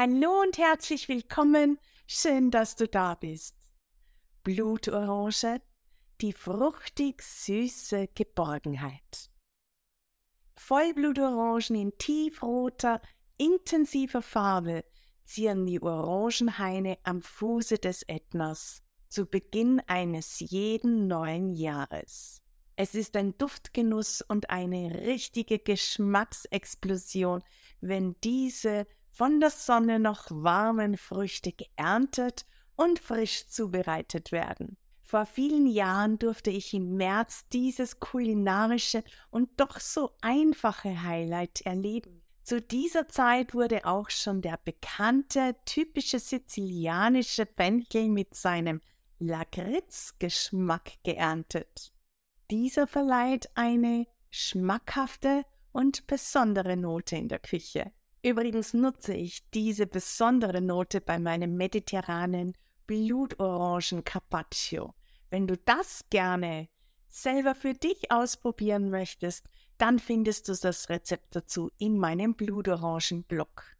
Hallo und herzlich willkommen. Schön, dass du da bist. Blutorange, die fruchtig süße Geborgenheit. Vollblutorangen in tiefroter, intensiver Farbe zieren die Orangenhaine am Fuße des Ätnas zu Beginn eines jeden neuen Jahres. Es ist ein Duftgenuss und eine richtige Geschmacksexplosion, wenn diese von der Sonne noch warmen Früchte geerntet und frisch zubereitet werden. Vor vielen Jahren durfte ich im März dieses kulinarische und doch so einfache Highlight erleben. Zu dieser Zeit wurde auch schon der bekannte, typische sizilianische Fenchel mit seinem Lakritzgeschmack geerntet. Dieser verleiht eine schmackhafte und besondere Note in der Küche. Übrigens nutze ich diese besondere Note bei meinem mediterranen Blutorangen Carpaccio. Wenn du das gerne selber für dich ausprobieren möchtest, dann findest du das Rezept dazu in meinem Blutorangen-Blog.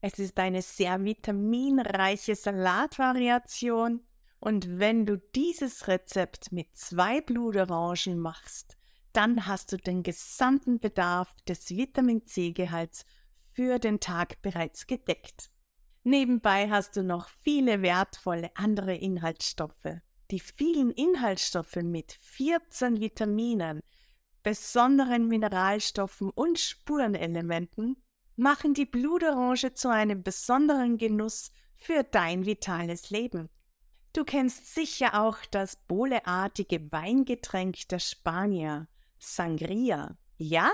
Es ist eine sehr vitaminreiche Salatvariation und wenn du dieses Rezept mit zwei Blutorangen machst, dann hast du den gesamten Bedarf des Vitamin C-Gehalts für den Tag bereits gedeckt. Nebenbei hast du noch viele wertvolle andere Inhaltsstoffe. Die vielen Inhaltsstoffe mit 14 Vitaminen, besonderen Mineralstoffen und Spurenelementen machen die Blutorange zu einem besonderen Genuss für dein vitales Leben. Du kennst sicher auch das bohleartige Weingetränk der Spanier, Sangria. Ja?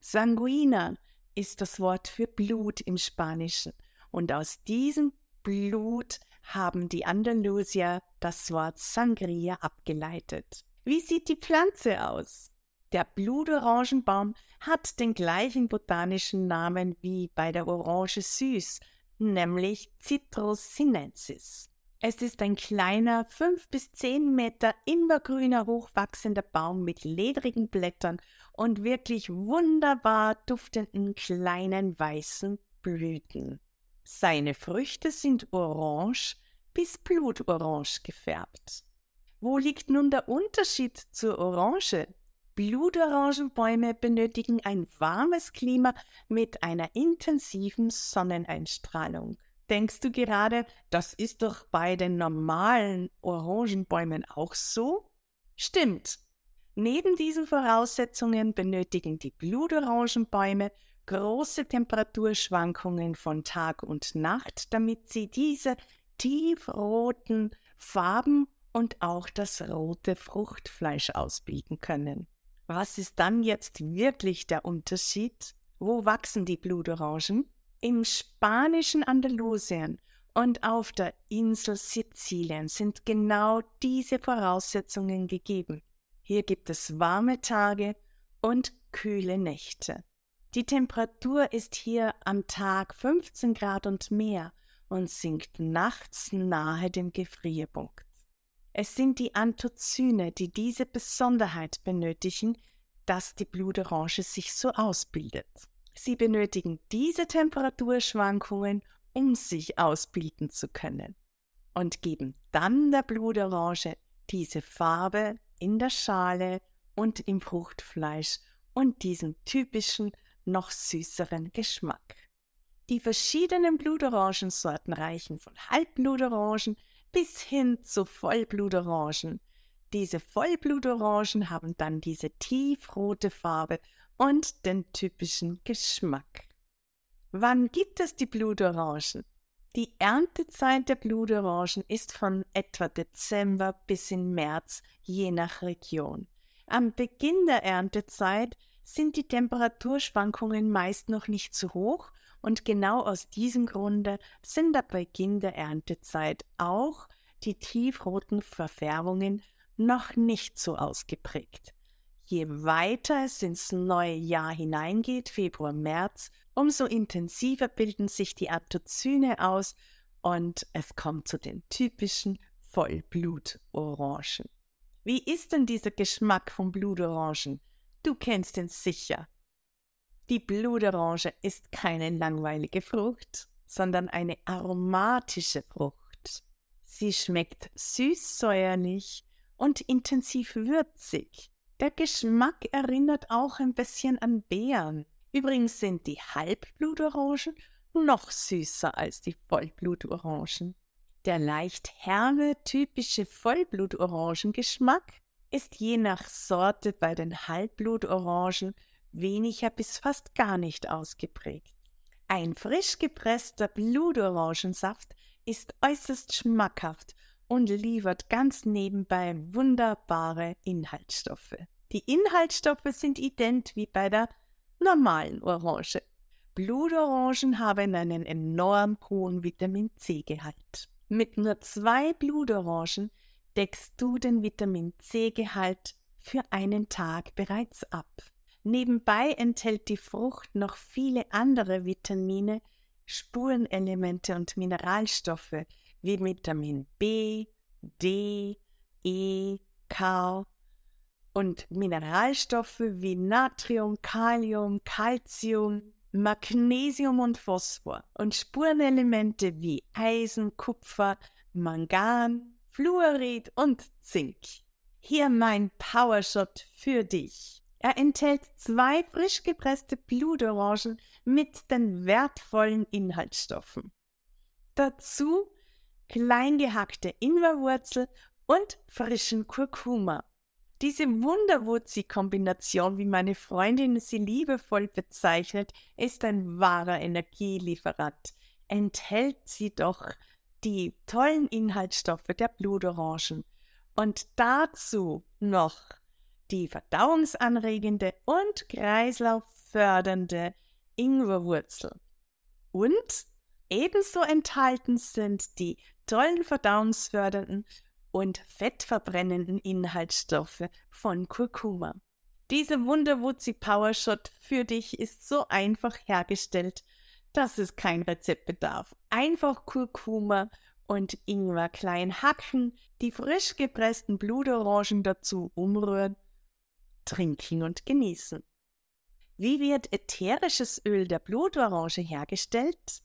Sanguina ist das Wort für Blut im Spanischen. Und aus diesem Blut haben die Andalusier das Wort Sangria abgeleitet. Wie sieht die Pflanze aus? Der Blutorangenbaum hat den gleichen botanischen Namen wie bei der Orange süß, nämlich Citrus sinensis. Es ist ein kleiner, fünf bis zehn Meter immergrüner hochwachsender Baum mit ledrigen Blättern und wirklich wunderbar duftenden kleinen weißen Blüten. Seine Früchte sind orange bis blutorange gefärbt. Wo liegt nun der Unterschied zur Orange? Blutorangenbäume benötigen ein warmes Klima mit einer intensiven Sonneneinstrahlung. Denkst du gerade, das ist doch bei den normalen Orangenbäumen auch so? Stimmt. Neben diesen Voraussetzungen benötigen die Blutorangenbäume große Temperaturschwankungen von Tag und Nacht, damit sie diese tiefroten Farben und auch das rote Fruchtfleisch ausbilden können. Was ist dann jetzt wirklich der Unterschied? Wo wachsen die Blutorangen? Im spanischen Andalusien und auf der Insel Sizilien sind genau diese Voraussetzungen gegeben. Hier gibt es warme Tage und kühle Nächte. Die Temperatur ist hier am Tag 15 Grad und mehr und sinkt nachts nahe dem Gefrierpunkt. Es sind die Anthocyne, die diese Besonderheit benötigen, dass die Blutorange sich so ausbildet. Sie benötigen diese Temperaturschwankungen, um sich ausbilden zu können und geben dann der Blutorange diese Farbe in der Schale und im Fruchtfleisch und diesen typischen, noch süßeren Geschmack. Die verschiedenen Blutorangensorten reichen von Halbblutorangen bis hin zu Vollblutorangen. Diese Vollblutorangen haben dann diese tiefrote Farbe und den typischen Geschmack. Wann gibt es die Blutorangen? Die Erntezeit der Blutorangen ist von etwa Dezember bis in März, je nach Region. Am Beginn der Erntezeit sind die Temperaturschwankungen meist noch nicht zu hoch und genau aus diesem Grunde sind am Beginn der Erntezeit auch die tiefroten Verfärbungen noch nicht so ausgeprägt. Je weiter es ins neue Jahr hineingeht, Februar, März, umso intensiver bilden sich die Anthocyne aus und es kommt zu den typischen Vollblutorangen. Wie ist denn dieser Geschmack von Blutorangen? Du kennst ihn sicher. Die Blutorange ist keine langweilige Frucht, sondern eine aromatische Frucht. Sie schmeckt süß-säuerlich und intensiv würzig. Der Geschmack erinnert auch ein bisschen an Beeren. Übrigens sind die Halbblutorangen noch süßer als die Vollblutorangen. Der leicht herbe, typische Vollblutorangengeschmack ist je nach Sorte bei den Halbblutorangen weniger bis fast gar nicht ausgeprägt. Ein frisch gepresster Blutorangensaft ist äußerst schmackhaft und liefert ganz nebenbei wunderbare Inhaltsstoffe. Die Inhaltsstoffe sind ident wie bei der normalen Orange. Blutorangen haben einen enorm hohen Vitamin C-Gehalt. Mit nur zwei Blutorangen deckst du den Vitamin C-Gehalt für einen Tag bereits ab. Nebenbei enthält die Frucht noch viele andere Vitamine, Spurenelemente und Mineralstoffe wie Vitamin B, D, E, K und Mineralstoffe wie Natrium, Kalium, Calcium, Magnesium und Phosphor und Spurenelemente wie Eisen, Kupfer, Mangan, Fluorid und Zink. Hier mein Powershot für dich. Er enthält zwei frisch gepresste Blutorangen mit den wertvollen Inhaltsstoffen. Dazu klein gehackte Ingwerwurzel und frischen Kurkuma. Diese Wunderwurzi-Kombination, wie meine Freundin sie liebevoll bezeichnet, ist ein wahrer Energielieferant. Enthält sie doch die tollen Inhaltsstoffe der Blutorangen und dazu noch die verdauungsanregende und kreislauffördernde Ingwerwurzel. Und ebenso enthalten sind die tollen verdauungsfördernden und fettverbrennenden Inhaltsstoffe von Kurkuma. Diese Wunderwutzi Power Shot für dich ist so einfach hergestellt, dass es kein Rezept bedarf. Einfach Kurkuma und Ingwer klein hacken, die frisch gepressten Blutorangen dazu umrühren, trinken und genießen. Wie wird ätherisches Öl der Blutorange hergestellt?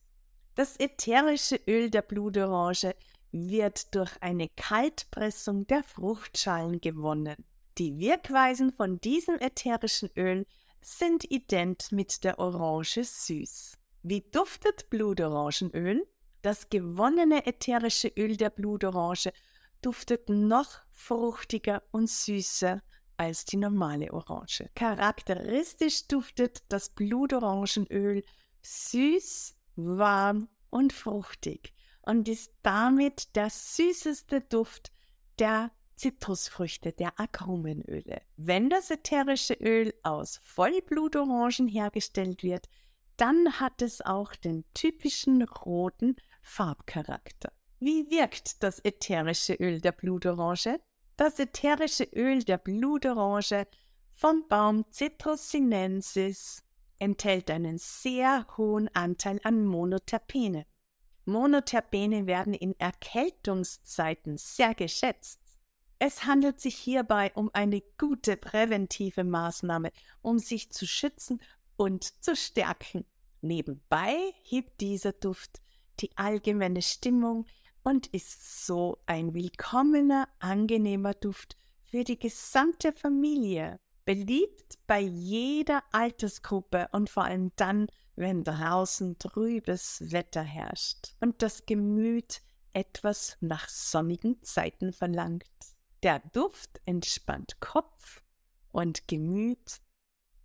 Das ätherische Öl der Blutorange wird durch eine Kaltpressung der Fruchtschalen gewonnen. Die Wirkweisen von diesem ätherischen Öl sind ident mit der Orange süß. Wie duftet Blutorangenöl? Das gewonnene ätherische Öl der Blutorange duftet noch fruchtiger und süßer als die normale Orange. Charakteristisch duftet das Blutorangenöl süß, warm und fruchtig und ist damit der süßeste Duft der Zitrusfrüchte, der Agrumenöle. Wenn das ätherische Öl aus Vollblutorangen hergestellt wird, dann hat es auch den typischen roten Farbcharakter. Wie wirkt das ätherische Öl der Blutorange? Das ätherische Öl der Blutorange vom Baum Citrus sinensis enthält einen sehr hohen Anteil an Monoterpene. Monoterpene werden in Erkältungszeiten sehr geschätzt. Es handelt sich hierbei um eine gute präventive Maßnahme, um sich zu schützen und zu stärken. Nebenbei hebt dieser Duft die allgemeine Stimmung und ist so ein willkommener, angenehmer Duft für die gesamte Familie. Beliebt bei jeder Altersgruppe und vor allem dann, wenn draußen trübes Wetter herrscht und das Gemüt etwas nach sonnigen Zeiten verlangt. Der Duft entspannt Kopf und Gemüt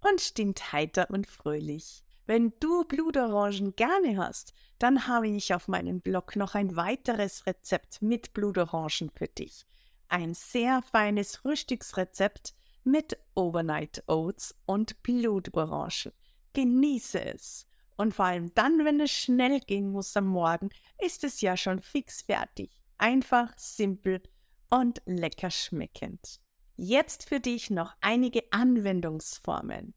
und stimmt heiter und fröhlich. Wenn du Blutorangen gerne hast, dann habe ich auf meinem Blog noch ein weiteres Rezept mit Blutorangen für dich. Ein sehr feines Frühstücksrezept mit Overnight Oats und Blutorangen. Genieße es. Und vor allem dann, wenn es schnell gehen muss am Morgen, ist es ja schon fix fertig. Einfach, simpel und lecker schmeckend. Jetzt für dich noch einige Anwendungsformen.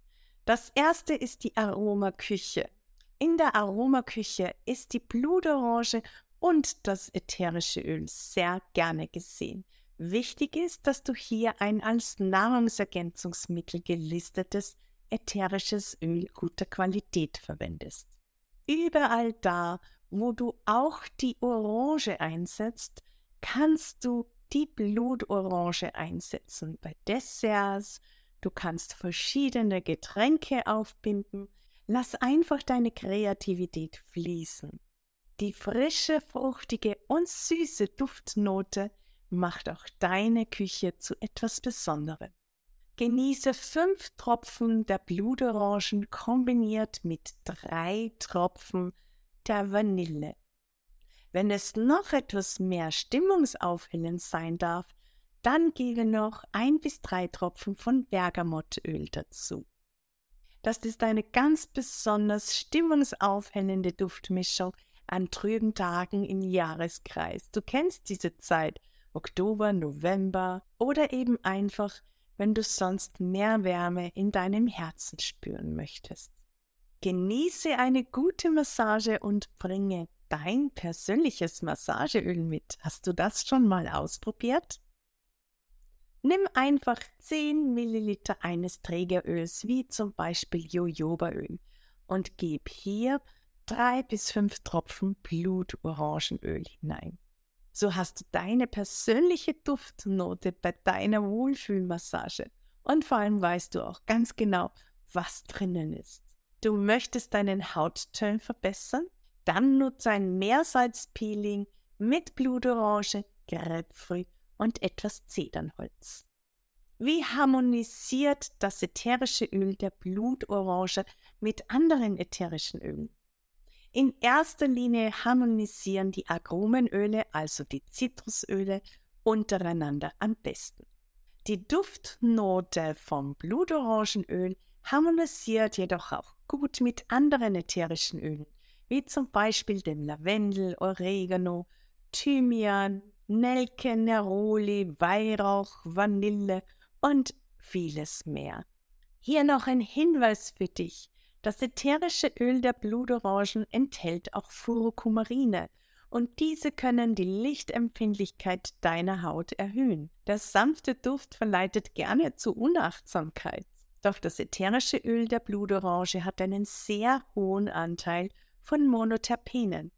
Das erste ist die Aromaküche. In der Aromaküche ist die Blutorange und das ätherische Öl sehr gerne gesehen. Wichtig ist, dass du hier ein als Nahrungsergänzungsmittel gelistetes ätherisches Öl guter Qualität verwendest. Überall da, wo du auch die Orange einsetzt, kannst du die Blutorange einsetzen bei Desserts. Du kannst verschiedene Getränke aufbinden. Lass einfach deine Kreativität fließen. Die frische, fruchtige und süße Duftnote macht auch deine Küche zu etwas Besonderem. Genieße fünf Tropfen der Blutorangen kombiniert mit drei Tropfen der Vanille. Wenn es noch etwas mehr stimmungsaufhellend sein darf, dann gebe noch ein bis drei Tropfen von Bergamottöl dazu. Das ist eine ganz besonders stimmungsaufhellende Duftmischung an trüben Tagen im Jahreskreis. Du kennst diese Zeit, Oktober, November oder eben einfach, wenn du sonst mehr Wärme in deinem Herzen spüren möchtest. Genieße eine gute Massage und bringe dein persönliches Massageöl mit. Hast du das schon mal ausprobiert? Nimm einfach 10 Milliliter eines Trägeröls, wie zum Beispiel Jojobaöl, und gib hier drei bis fünf Tropfen Blutorangenöl hinein. So hast du deine persönliche Duftnote bei deiner Wohlfühlmassage und vor allem weißt du auch ganz genau, was drinnen ist. Du möchtest deinen Hautton verbessern? Dann nutze ein Meersalzpeeling mit Blutorange, Grapefruit und etwas Zedernholz. Wie harmonisiert das ätherische Öl der Blutorange mit anderen ätherischen Ölen? In erster Linie harmonisieren die Aromenöle, also die Zitrusöle, untereinander am besten. Die Duftnote vom Blutorangenöl harmonisiert jedoch auch gut mit anderen ätherischen Ölen, wie zum Beispiel dem Lavendel, Oregano, Thymian, Nelke, Neroli, Weihrauch, Vanille und vieles mehr. Hier noch ein Hinweis für dich. Das ätherische Öl der Blutorangen enthält auch Furokumarine und diese können die Lichtempfindlichkeit deiner Haut erhöhen. Der sanfte Duft verleitet gerne zu Unachtsamkeit. Doch das ätherische Öl der Blutorange hat einen sehr hohen Anteil von Monoterpenen.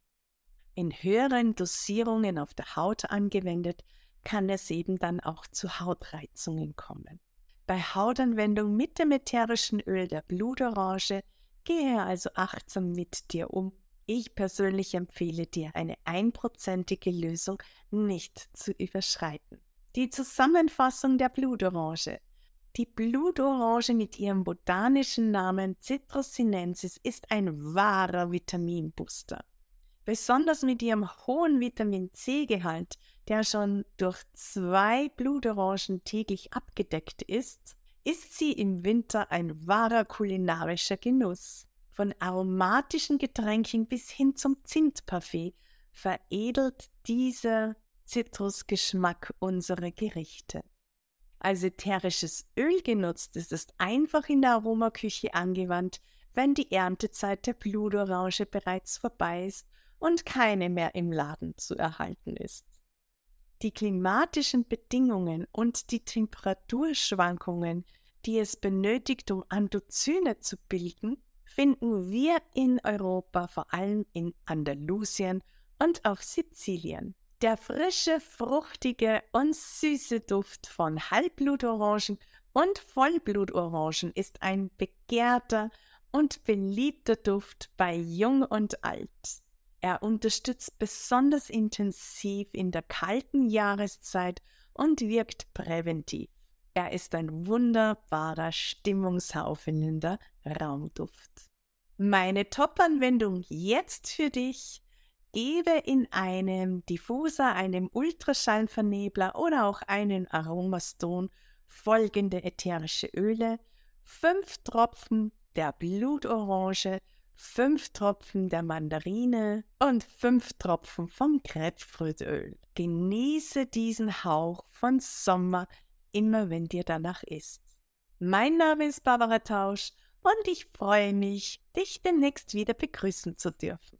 In höheren Dosierungen auf der Haut angewendet, kann es eben dann auch zu Hautreizungen kommen. Bei Hautanwendung mit dem ätherischen Öl der Blutorange gehe also achtsam mit dir um. Ich persönlich empfehle dir, eine einprozentige Lösung nicht zu überschreiten. Die Zusammenfassung der Blutorange. Die Blutorange mit ihrem botanischen Namen Citrus sinensis ist ein wahrer Vitaminbooster. Besonders mit ihrem hohen Vitamin C-Gehalt, der schon durch zwei Blutorangen täglich abgedeckt ist, ist sie im Winter ein wahrer kulinarischer Genuss. Von aromatischen Getränken bis hin zum Zimtparfait veredelt dieser Zitrusgeschmack unsere Gerichte als ätherisches Öl genutzt ist, ist einfach in der Aromaküche angewandt, wenn die Erntezeit der Blutorange bereits vorbei ist und keine mehr im Laden zu erhalten ist. Die klimatischen Bedingungen und die Temperaturschwankungen, die es benötigt, um Andozyne zu bilden, finden wir in Europa vor allem in Andalusien und auf Sizilien. Der frische, fruchtige und süße Duft von Halbblutorangen und Vollblutorangen ist ein begehrter und beliebter Duft bei Jung und Alt. Er unterstützt besonders intensiv in der kalten Jahreszeit und wirkt präventiv. Er ist ein wunderbarer, stimmungsaufhellender Raumduft. Meine Top-Anwendung jetzt für dich Gebe in einem Diffuser, einem Ultraschallvernebler oder auch einen Aromastone folgende ätherische Öle, fünf Tropfen der Blutorange, fünf Tropfen der Mandarine und fünf Tropfen vom Grapefruitöl. Genieße diesen Hauch von Sommer, immer wenn dir danach ist. Mein Name ist Barbara Tausch und ich freue mich, dich demnächst wieder begrüßen zu dürfen.